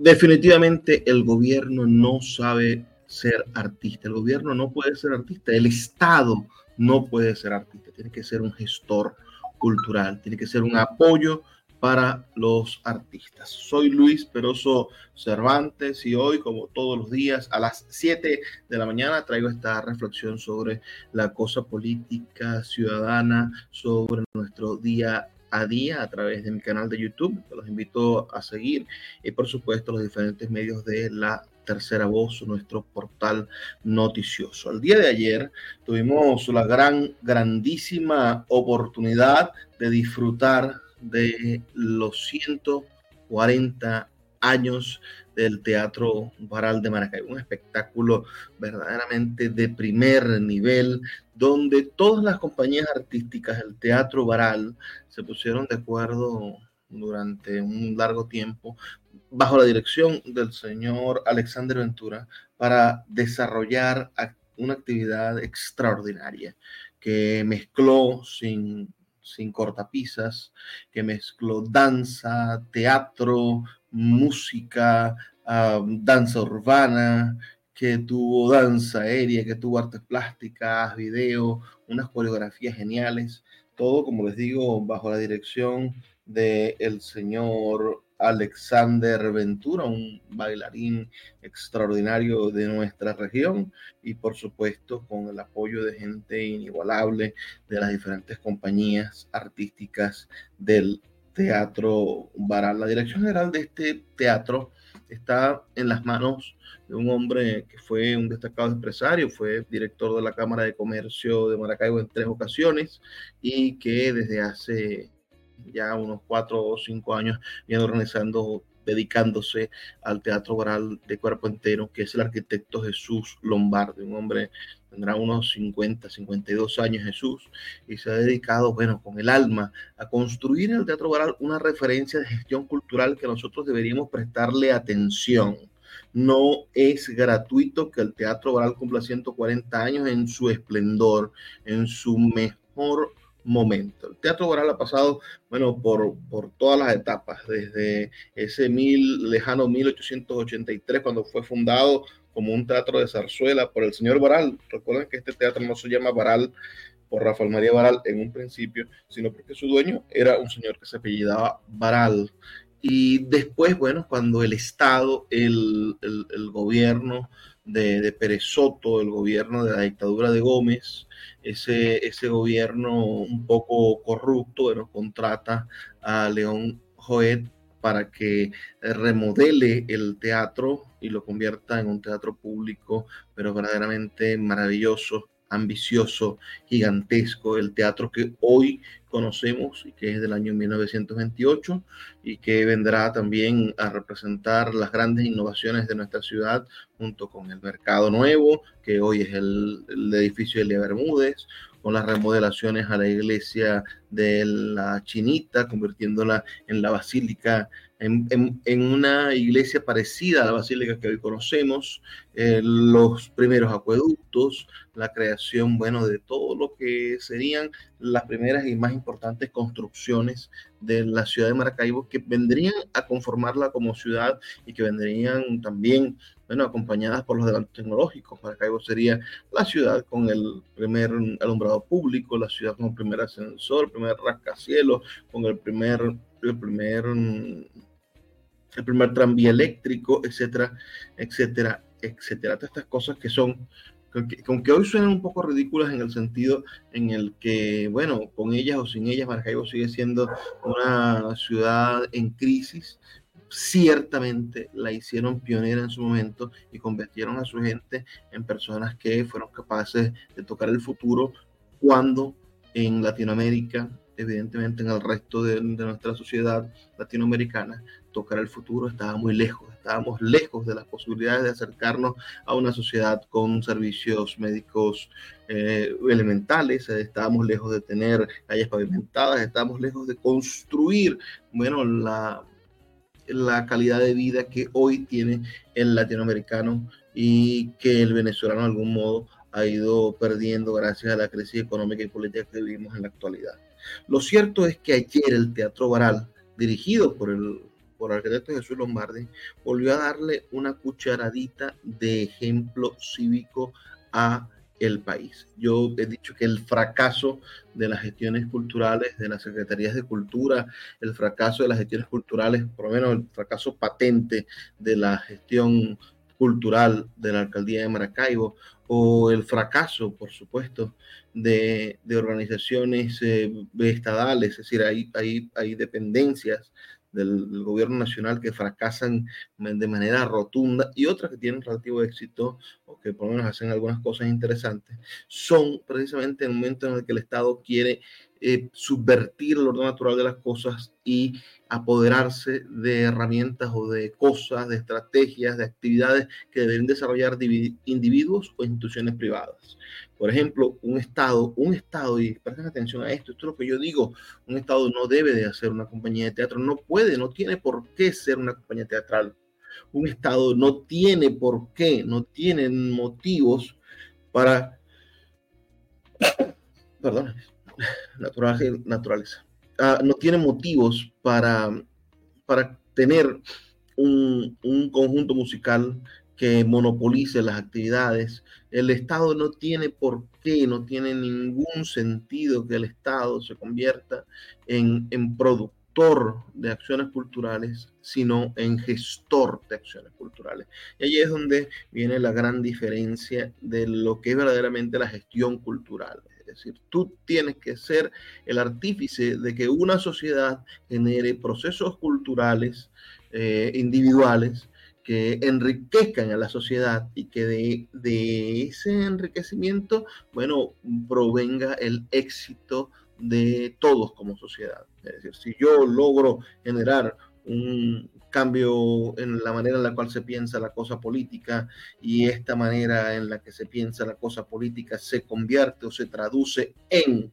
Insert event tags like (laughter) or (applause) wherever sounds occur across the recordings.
definitivamente el gobierno no sabe ser artista, el gobierno no puede ser artista, el Estado no puede ser artista, tiene que ser un gestor cultural, tiene que ser un apoyo para los artistas. Soy Luis Peroso Cervantes y hoy, como todos los días, a las 7 de la mañana traigo esta reflexión sobre la cosa política ciudadana, sobre nuestro día a día a través de mi canal de YouTube, los invito a seguir, y por supuesto los diferentes medios de la tercera voz, nuestro portal noticioso. El día de ayer tuvimos la gran, grandísima oportunidad de disfrutar de los 140 años del Teatro Baral de Maracay, un espectáculo verdaderamente de primer nivel, donde todas las compañías artísticas del Teatro Baral se pusieron de acuerdo durante un largo tiempo bajo la dirección del señor Alexander Ventura para desarrollar una actividad extraordinaria que mezcló sin sin cortapisas, que mezcló danza, teatro, música, danza urbana, que tuvo danza aérea, que tuvo artes plásticas, video, unas coreografías geniales, todo, como les digo, bajo la dirección del el señor Alexander Ventura, un bailarín extraordinario de nuestra región y por supuesto con el apoyo de gente inigualable de las diferentes compañías artísticas del Teatro Baral. La dirección general de este teatro está en las manos de un hombre que fue un destacado empresario, fue director de la Cámara de Comercio de Maracaibo en tres ocasiones y que desde hace ya unos cuatro o cinco años viene organizando, dedicándose al teatro oral de cuerpo entero, que es el arquitecto Jesús Lombardi, un hombre tendrá unos 50, 52 años Jesús, y se ha dedicado, bueno, con el alma a construir en el Teatro Oral una referencia de gestión cultural que nosotros deberíamos prestarle atención. No es gratuito que el Teatro Oral cumpla 140 años en su esplendor, en su mejor momento. El Teatro Oral ha pasado, bueno, por, por todas las etapas, desde ese mil, lejano 1883, cuando fue fundado como un teatro de zarzuela por el señor Baral. Recuerden que este teatro no se llama Baral por Rafael María Baral en un principio, sino porque su dueño era un señor que se apellidaba Baral. Y después, bueno, cuando el Estado, el, el, gobierno de, de Pérez Soto, el gobierno de la dictadura de Gómez, ese, ese gobierno un poco corrupto, bueno, contrata a León Joet para que remodele el teatro y lo convierta en un teatro público, pero verdaderamente maravilloso, ambicioso, gigantesco, el teatro que hoy conocemos y que es del año 1928 y que vendrá también a representar las grandes innovaciones de nuestra ciudad junto con el Mercado Nuevo, que hoy es el, edificio de Bermúdez, con las remodelaciones a la iglesia de la Chinita, convirtiéndola en la Basílica en, una iglesia parecida a la basílica que hoy conocemos, eh, los primeros acueductos, la creación, bueno, de todo lo que serían las primeras y más importantes construcciones de la ciudad de Maracaibo que vendrían a conformarla como ciudad y que vendrían también, bueno, acompañadas por los adelantos tecnológicos. Maracaibo sería la ciudad con el primer alumbrado público, la ciudad con el primer ascensor, el primer rascacielos, con el primer, el primer el primer tranvía eléctrico, etcétera, etcétera, etcétera. Todas estas cosas que son, que, hoy suenan un poco ridículas en el sentido en el que, bueno, con ellas o sin ellas, Maracaibo sigue siendo una ciudad en crisis. Ciertamente la hicieron pionera en su momento y convirtieron a su gente en personas que fueron capaces de tocar el futuro cuando en Latinoamérica evidentemente en el resto de, nuestra sociedad latinoamericana, tocar el futuro estaba muy lejos, estábamos lejos de las posibilidades de acercarnos a una sociedad con servicios médicos eh, elementales, estábamos lejos de tener calles pavimentadas, estábamos lejos de construir, bueno, la, la calidad de vida que hoy tiene el latinoamericano y que el venezolano de algún modo ha ido perdiendo gracias a la crisis económica y política que vivimos en la actualidad. Lo cierto es que ayer el Teatro Baral, dirigido por el por el arquitecto Jesús Lombardi, volvió a darle una cucharadita de ejemplo cívico a el país. Yo he dicho que el fracaso de las gestiones culturales, de las secretarías de cultura, el fracaso de las gestiones culturales, por lo menos el fracaso patente de la gestión cultural de la alcaldía de Maracaibo, o el fracaso, por supuesto, de, organizaciones eh, estadales, es decir, hay, hay, hay dependencias del, gobierno nacional que fracasan de manera rotunda y otras que tienen relativo éxito o que por lo menos hacen algunas cosas interesantes, son precisamente el momento en el que el Estado quiere eh, subvertir el orden natural de las cosas y apoderarse de herramientas o de cosas, de estrategias, de actividades que deben desarrollar individuos o instituciones privadas. Por ejemplo, un Estado, un Estado, y presten atención a esto, esto es lo que yo digo, un Estado no debe de hacer una compañía de teatro, no puede, no tiene por qué ser una compañía teatral. Un Estado no tiene por qué, no tiene motivos para, perdón, natural, naturaleza, ah, no tiene motivos para, para tener un, un conjunto musical que monopolice las actividades. El Estado no tiene por qué, no tiene ningún sentido que el Estado se convierta en, en productor de acciones culturales, sino en gestor de acciones culturales. Y allí es donde viene la gran diferencia de lo que es verdaderamente la gestión cultural. Es decir, tú tienes que ser el artífice de que una sociedad genere procesos culturales eh, individuales que enriquezcan a la sociedad y que de, ese enriquecimiento, bueno, provenga el éxito de todos como sociedad. Es decir, si yo logro generar un cambio en la manera en la cual se piensa la cosa política y esta manera en la que se piensa la cosa política se convierte o se traduce en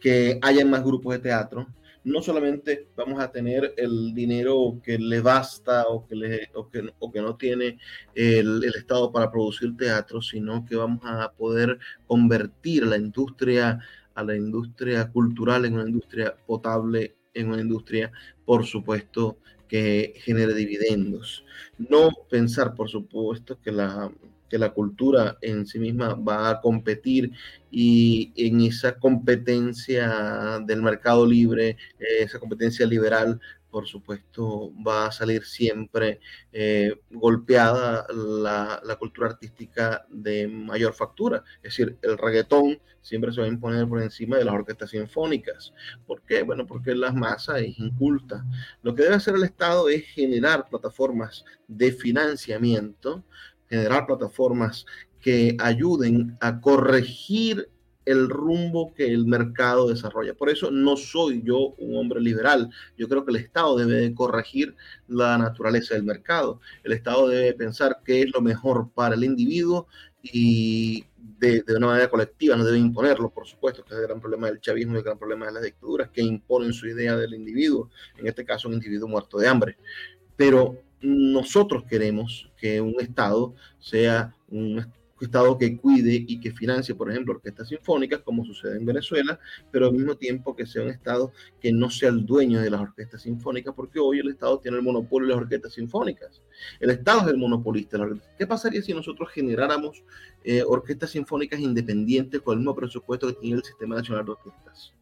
que haya más grupos de teatro, no solamente vamos a tener el dinero que le basta o que, le, o que, o que no tiene el, el, Estado para producir teatro, sino que vamos a poder convertir la industria, a la industria cultural en una industria potable, en una industria, por supuesto, que genere dividendos. No pensar, por supuesto, que la, que la cultura en sí misma va a competir y en esa competencia del mercado libre, esa competencia liberal, por supuesto, va a salir siempre eh, golpeada la, la, cultura artística de mayor factura. Es decir, el reggaetón siempre se va a imponer por encima de las orquestas sinfónicas. ¿Por qué? Bueno, porque las masas es inculta. Lo que debe hacer el Estado es generar plataformas de financiamiento generar plataformas que ayuden a corregir el rumbo que el mercado desarrolla. Por eso no soy yo un hombre liberal. Yo creo que el Estado debe de corregir la naturaleza del mercado. El Estado debe pensar qué es lo mejor para el individuo y de, de, una manera colectiva, no debe imponerlo, por supuesto, que es el gran problema del chavismo y el gran problema de las dictaduras, que imponen su idea del individuo, en este caso un individuo muerto de hambre. Pero nosotros queremos que un Estado sea un Estado que cuide y que financie, por ejemplo, orquestas sinfónicas, como sucede en Venezuela, pero al mismo tiempo que sea un Estado que no sea el dueño de las orquestas sinfónicas, porque hoy el Estado tiene el monopolio de las orquestas sinfónicas. El Estado es el monopolista. ¿Qué pasaría si nosotros generáramos eh, orquestas sinfónicas independientes con el mismo presupuesto que tiene el Sistema Nacional de Orquestas?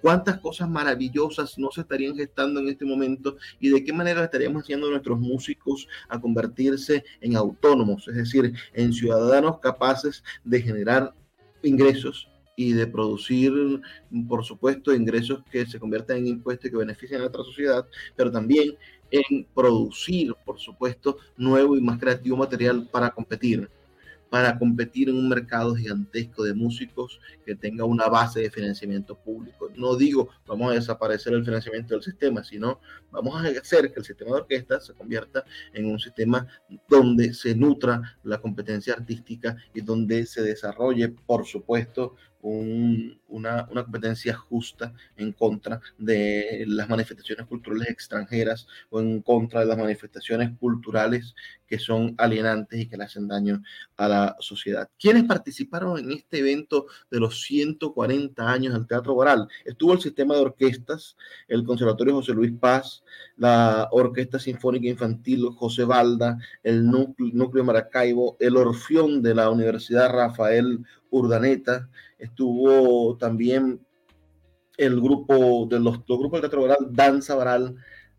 Cuántas cosas maravillosas no se estarían gestando en este momento y de qué manera estaríamos haciendo a nuestros músicos a convertirse en autónomos, es decir, en ciudadanos capaces de generar ingresos y de producir, por supuesto, ingresos que se conviertan en impuestos y que beneficien a nuestra sociedad, pero también en producir, por supuesto, nuevo y más creativo material para competir para competir en un mercado gigantesco de músicos que tenga una base de financiamiento público. No digo vamos a desaparecer el financiamiento del sistema, sino vamos a hacer que el sistema de orquesta se convierta en un sistema donde se nutra la competencia artística y donde se desarrolle, por supuesto, una, competencia justa en contra de las manifestaciones culturales extranjeras o en contra de las manifestaciones culturales que son alienantes y que le hacen daño a la sociedad. ¿Quiénes participaron en este evento de los 140 años del Teatro Baral? Estuvo el sistema de orquestas, el Conservatorio José Luis Paz, la Orquesta Sinfónica Infantil José Balda, el Núcleo, Núcleo Maracaibo, el Orfión de la Universidad Rafael Urdaneta, estuvo también el grupo de los, grupos del Teatro Baral, Danza Baral,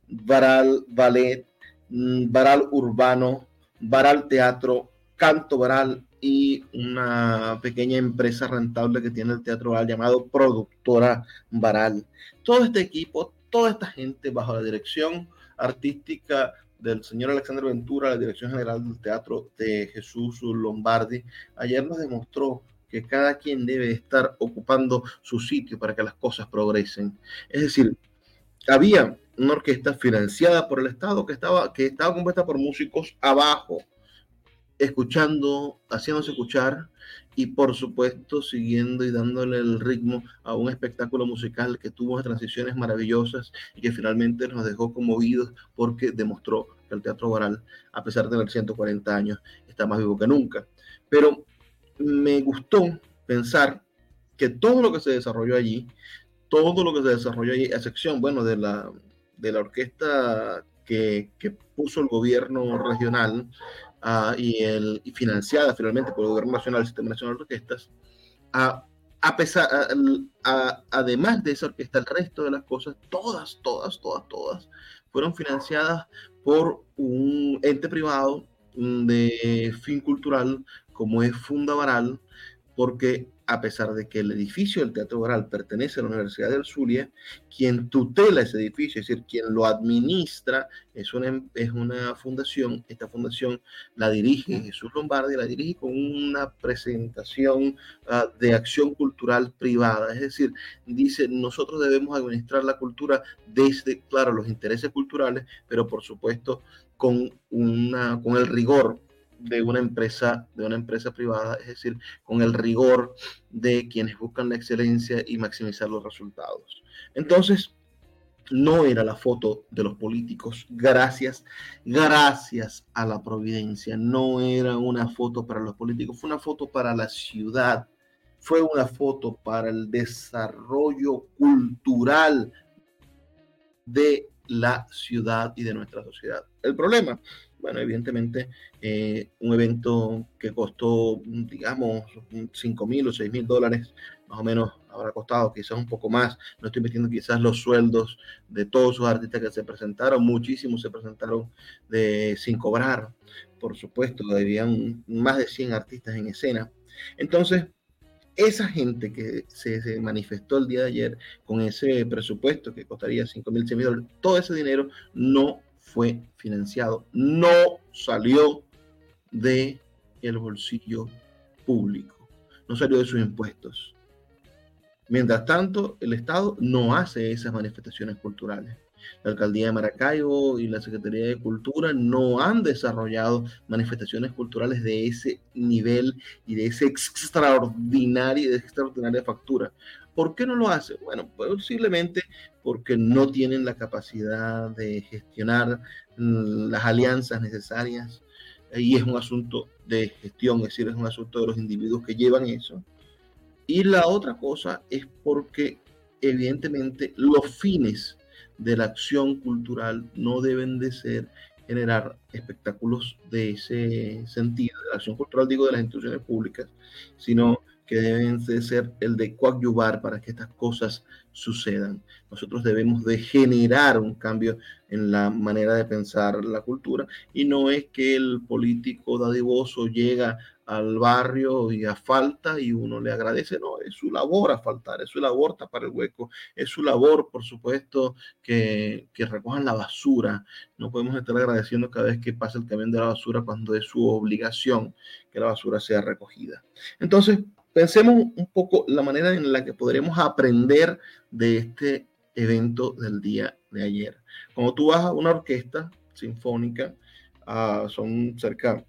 Baral Ballet, mm, Baral Urbano, Baral Teatro, Canto Baral y una pequeña empresa rentable que tiene el Teatro Baral llamado Productora Baral. Todo este equipo, toda esta gente bajo la dirección artística del señor Alexander Ventura, la dirección general del Teatro de Jesús Lombardi, ayer nos demostró que cada quien debe estar ocupando su sitio para que las cosas progresen. Es decir, había una orquesta financiada por el Estado que estaba, que estaba compuesta por músicos abajo, escuchando, haciéndose escuchar y por supuesto siguiendo y dándole el ritmo a un espectáculo musical que tuvo transiciones maravillosas y que finalmente nos dejó conmovidos porque demostró que el Teatro Baral, a pesar de tener 140 años, está más vivo que nunca. Pero me gustó pensar que todo lo que se desarrolló allí, todo lo que se desarrolló allí, a excepción, bueno, de la, de la orquesta que, que puso el gobierno regional uh, y, el, financiada finalmente por el gobierno nacional, el Sistema Nacional de Orquestas, uh, a pesar, además de esa orquesta, el resto de las cosas, todas, todas, todas, todas, fueron financiadas por un ente privado de fin cultural como es Fundavaral, porque a pesar de que el edificio del Teatro Baral pertenece a la Universidad del Zulia, quien tutela ese edificio, es decir, quien lo administra, es una, es una fundación. Esta fundación la dirige Jesús Lombardi, la dirige con una presentación uh, de acción cultural privada. Es decir, dice, nosotros debemos administrar la cultura desde, claro, los intereses culturales, pero por supuesto con, una, con el rigor de una empresa, de una empresa privada, es decir, con el rigor de quienes buscan la excelencia y maximizar los resultados. Entonces, no era la foto de los políticos, gracias, gracias a la providencia, no era una foto para los políticos, fue una foto para la ciudad, fue una foto para el desarrollo cultural de la ciudad y de nuestra sociedad. El problema bueno, evidentemente, eh, un evento que costó, digamos, 5 mil o 6 mil dólares, más o menos habrá costado quizás un poco más. No estoy metiendo quizás los sueldos de todos sus artistas que se presentaron, muchísimos se presentaron de, sin cobrar, por supuesto, habían más de 100 artistas en escena. Entonces, esa gente que se, manifestó el día de ayer con ese presupuesto que costaría 5 mil, 6 mil dólares, todo ese dinero no fue financiado, no salió de el bolsillo público, no salió de sus impuestos. Mientras tanto, el Estado no hace esas manifestaciones culturales. La alcaldía de Maracaibo y la Secretaría de Cultura no han desarrollado manifestaciones culturales de ese nivel y de ese extraordinario, de extraordinaria factura. ¿Por qué no lo hace? Bueno, posiblemente porque no tienen la capacidad de gestionar las alianzas necesarias y es un asunto de gestión, es decir, es un asunto de los individuos que llevan eso. Y la otra cosa es porque evidentemente los fines de la acción cultural no deben de ser generar espectáculos de ese sentido, de la acción cultural digo de las instituciones públicas, sino que deben de ser el de coadyuvar para que estas cosas sucedan. Nosotros debemos de generar un cambio en la manera de pensar la cultura y no es que el político dadivoso llega al barrio y a falta y uno le agradece, no, es su labor a faltar, es su labor tapar el hueco, es su labor, por supuesto, que, que recojan la basura. No podemos estar agradeciendo cada vez que pasa el camión de la basura cuando es su obligación que la basura sea recogida. Entonces, pensemos un poco la manera en la que podremos aprender de este evento del día de ayer. Cuando tú vas a una orquesta sinfónica, uh, son cerca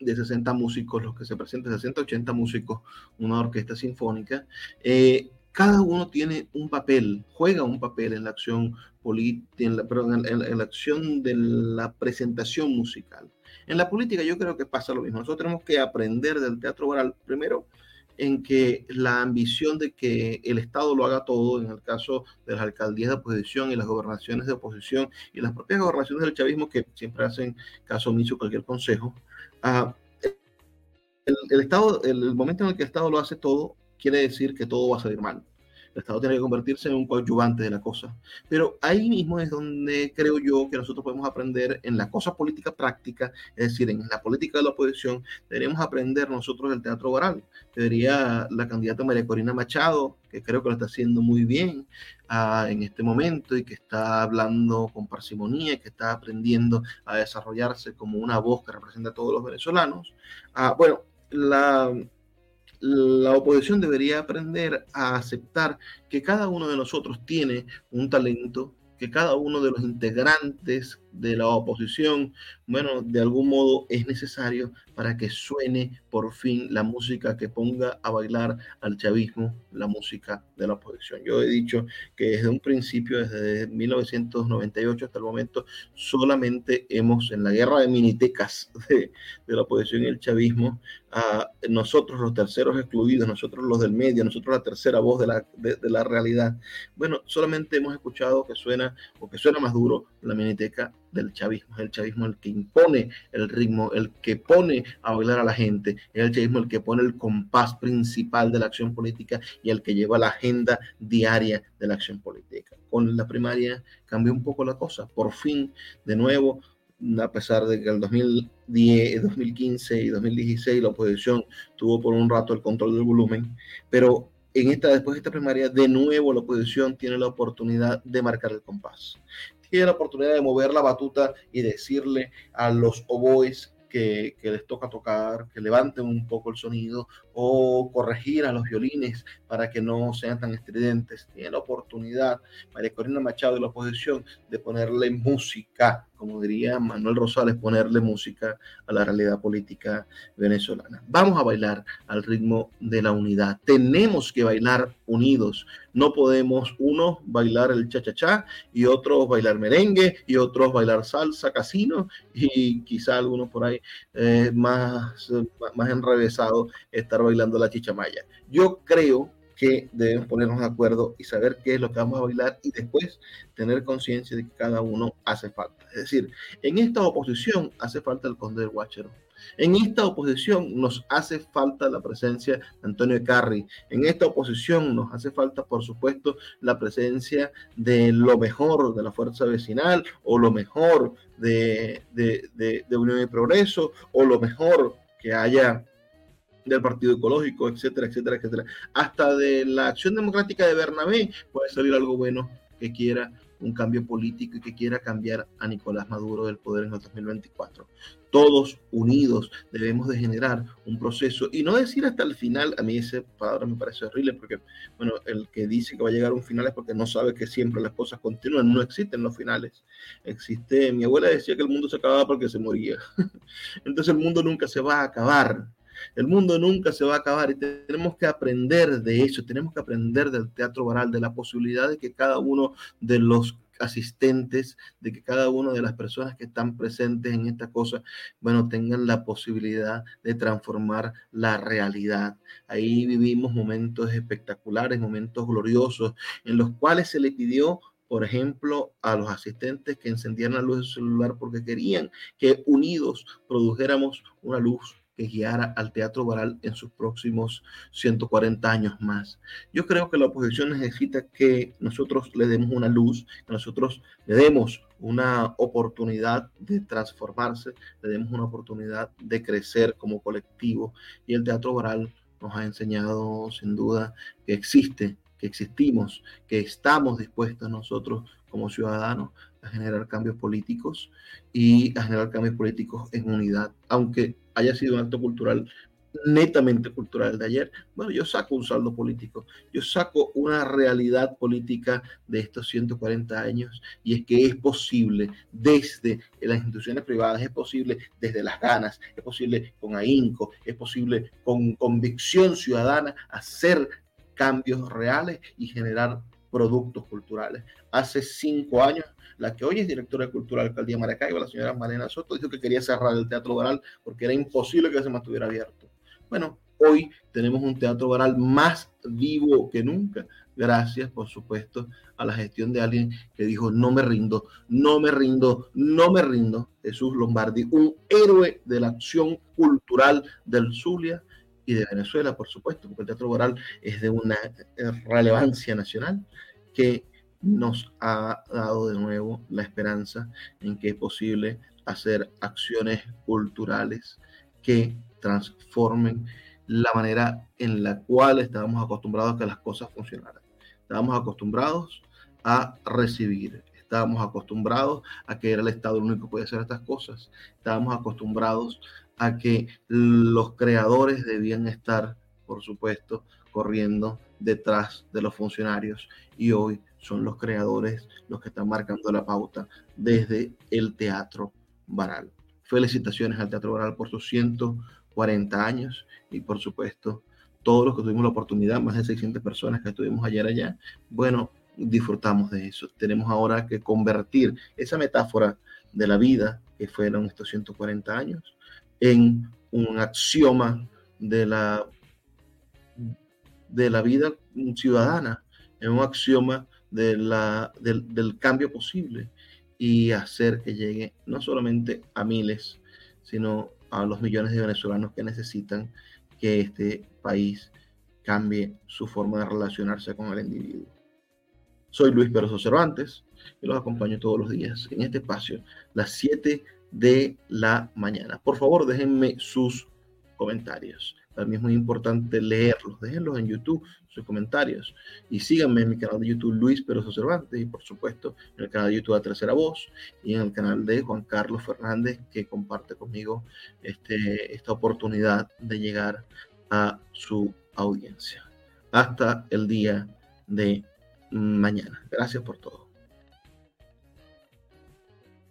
de 60 músicos, los que se presentan, 60, 80 músicos, una orquesta sinfónica, eh, cada uno tiene un papel, juega un papel en la acción en la, perdón, en, la acción de la presentación musical. En la política yo creo que pasa lo mismo. Nosotros tenemos que aprender del teatro oral, primero, en que la ambición de que el Estado lo haga todo, en el caso de las alcaldías de oposición y las gobernaciones de oposición y las propias gobernaciones del chavismo que siempre hacen caso omiso cualquier consejo, uh, el, el, Estado, el momento en el que el Estado lo hace todo, quiere decir que todo va a salir mal. El Estado tiene que convertirse en un coadyuvante de la cosa. Pero ahí mismo es donde creo yo que nosotros podemos aprender en la cosa política práctica, es decir, en la política de la oposición, deberíamos aprender nosotros del teatro oral. Debería la candidata María Corina Machado, que creo que lo está haciendo muy bien uh, en este momento y que está hablando con parsimonía que está aprendiendo a desarrollarse como una voz que representa a todos los venezolanos. Uh, bueno, la la oposición debería aprender a aceptar que cada uno de nosotros tiene un talento, que cada uno de los integrantes de la oposición, bueno, de algún modo es necesario para que suene por fin la música que ponga a bailar al chavismo, la música de la oposición. Yo he dicho que desde un principio, desde 1998 hasta el momento, solamente hemos, en la guerra de minitecas de, la oposición y el chavismo, a nosotros los terceros excluidos, nosotros los del medio, nosotros la tercera voz de la, de la realidad, bueno, solamente hemos escuchado que suena o que suena más duro la miniteca del chavismo, es el chavismo el que impone el ritmo, el que pone a bailar a la gente, es el chavismo el que pone el compás principal de la acción política y el que lleva la agenda diaria de la acción política. Con la primaria cambió un poco la cosa, por fin, de nuevo, a pesar de que el 2010, 2015 y 2016 la oposición tuvo por un rato el control del volumen, pero en esta, después de esta primaria, de nuevo la oposición tiene la oportunidad de marcar el compás tiene la oportunidad de mover la batuta y decirle a los oboes que, les toca tocar, que levanten un poco el sonido o corregir a los violines para que no sean tan estridentes. Tiene la oportunidad, María Corina Machado de la oposición, de ponerle música como diría Manuel Rosales, ponerle música a la realidad política venezolana. Vamos a bailar al ritmo de la unidad. Tenemos que bailar unidos. No podemos unos bailar el cha-cha-cha y otros bailar merengue y otros bailar salsa, casino y quizá algunos por ahí eh, más, más enrevesados estar bailando la chichamaya. Yo creo que debemos ponernos de acuerdo y saber qué es lo que vamos a bailar y después tener conciencia de que cada uno hace falta. Es decir, en esta oposición hace falta el conde del Guachero. En esta oposición nos hace falta la presencia de Antonio Carri. En esta oposición nos hace falta, por supuesto, la presencia de lo mejor de la fuerza vecinal o lo mejor de, de, de, de Unión y Progreso o lo mejor que haya del Partido Ecológico, etcétera, etcétera, etcétera. Hasta de la acción democrática de Bernabé puede salir algo bueno que quiera un cambio político y que quiera cambiar a Nicolás Maduro del poder en el 2024. Todos unidos debemos de generar un proceso y no decir hasta el final, a mí esa palabra me parece horrible porque, bueno, el que dice que va a llegar a un final es porque no sabe que siempre las cosas continúan, no existen los finales. Existe, mi abuela decía que el mundo se acababa porque se moría. (laughs) Entonces el mundo nunca se va a acabar el mundo nunca se va a acabar y tenemos que aprender de eso, tenemos que aprender del teatro oral, de la posibilidad de que cada uno de los asistentes, de que cada una de las personas que están presentes en esta cosa, bueno, tengan la posibilidad de transformar la realidad. Ahí vivimos momentos espectaculares, momentos gloriosos, en los cuales se le pidió por ejemplo, a los asistentes que encendieran la luz del celular porque querían que unidos produjéramos una luz que guiara al teatro oral en sus próximos 140 años más. Yo creo que la oposición necesita que nosotros le demos una luz, que nosotros le demos una oportunidad de transformarse, le demos una oportunidad de crecer como colectivo. Y el teatro oral nos ha enseñado sin duda que existe, que existimos, que estamos dispuestos nosotros como ciudadanos a generar cambios políticos y a generar cambios políticos en unidad, aunque haya sido un acto cultural netamente cultural de ayer, bueno, yo saco un saldo político, yo saco una realidad política de estos 140 años y es que es posible desde las instituciones privadas, es posible desde las ganas, es posible con ahínco, es posible con convicción ciudadana hacer cambios reales y generar productos culturales. Hace cinco años, la que hoy es directora de Cultura de Alcaldía Maracaibo, la señora Marina Soto, dijo que quería cerrar el Teatro Baral porque era imposible que se mantuviera abierto. Bueno, hoy tenemos un Teatro Baral más vivo que nunca, gracias, por supuesto, a la gestión de alguien que dijo, no me rindo, no me rindo, no me rindo, Jesús Lombardi, un héroe de la acción cultural del Zulia y de Venezuela, por supuesto, porque el Teatro Baral es de una relevancia nacional que nos ha dado de nuevo la esperanza en que es posible hacer acciones culturales que transformen la manera en la cual estábamos acostumbrados a que las cosas funcionaran. Estábamos acostumbrados a recibir, estábamos acostumbrados a que era el Estado el único que podía hacer estas cosas, estábamos acostumbrados a que los creadores debían estar, por supuesto, corriendo detrás de los funcionarios y hoy son los creadores los que están marcando la pauta desde el Teatro Baral. Felicitaciones al Teatro Baral por sus 140 años y por supuesto todos los que tuvimos la oportunidad, más de 600 personas que estuvimos ayer allá, bueno, disfrutamos de eso. Tenemos ahora que convertir esa metáfora de la vida que fueron estos 140 años en un axioma de la, de la vida ciudadana, en un axioma de la, del, cambio posible y hacer que llegue no solamente a miles, sino a los millones de venezolanos que necesitan que este país cambie su forma de relacionarse con el individuo. Soy Luis Pérez Cervantes y los acompaño todos los días en este espacio, las 7 de la mañana. Por favor, déjenme sus comentarios. También es muy importante leerlos. Déjenlos en YouTube, sus comentarios. Y síganme en mi canal de YouTube Luis Peroso Cervantes y por supuesto en el canal de YouTube A Tercera Voz y en el canal de Juan Carlos Fernández que comparte conmigo este, esta oportunidad de llegar a su audiencia. Hasta el día de mañana. Gracias por todo.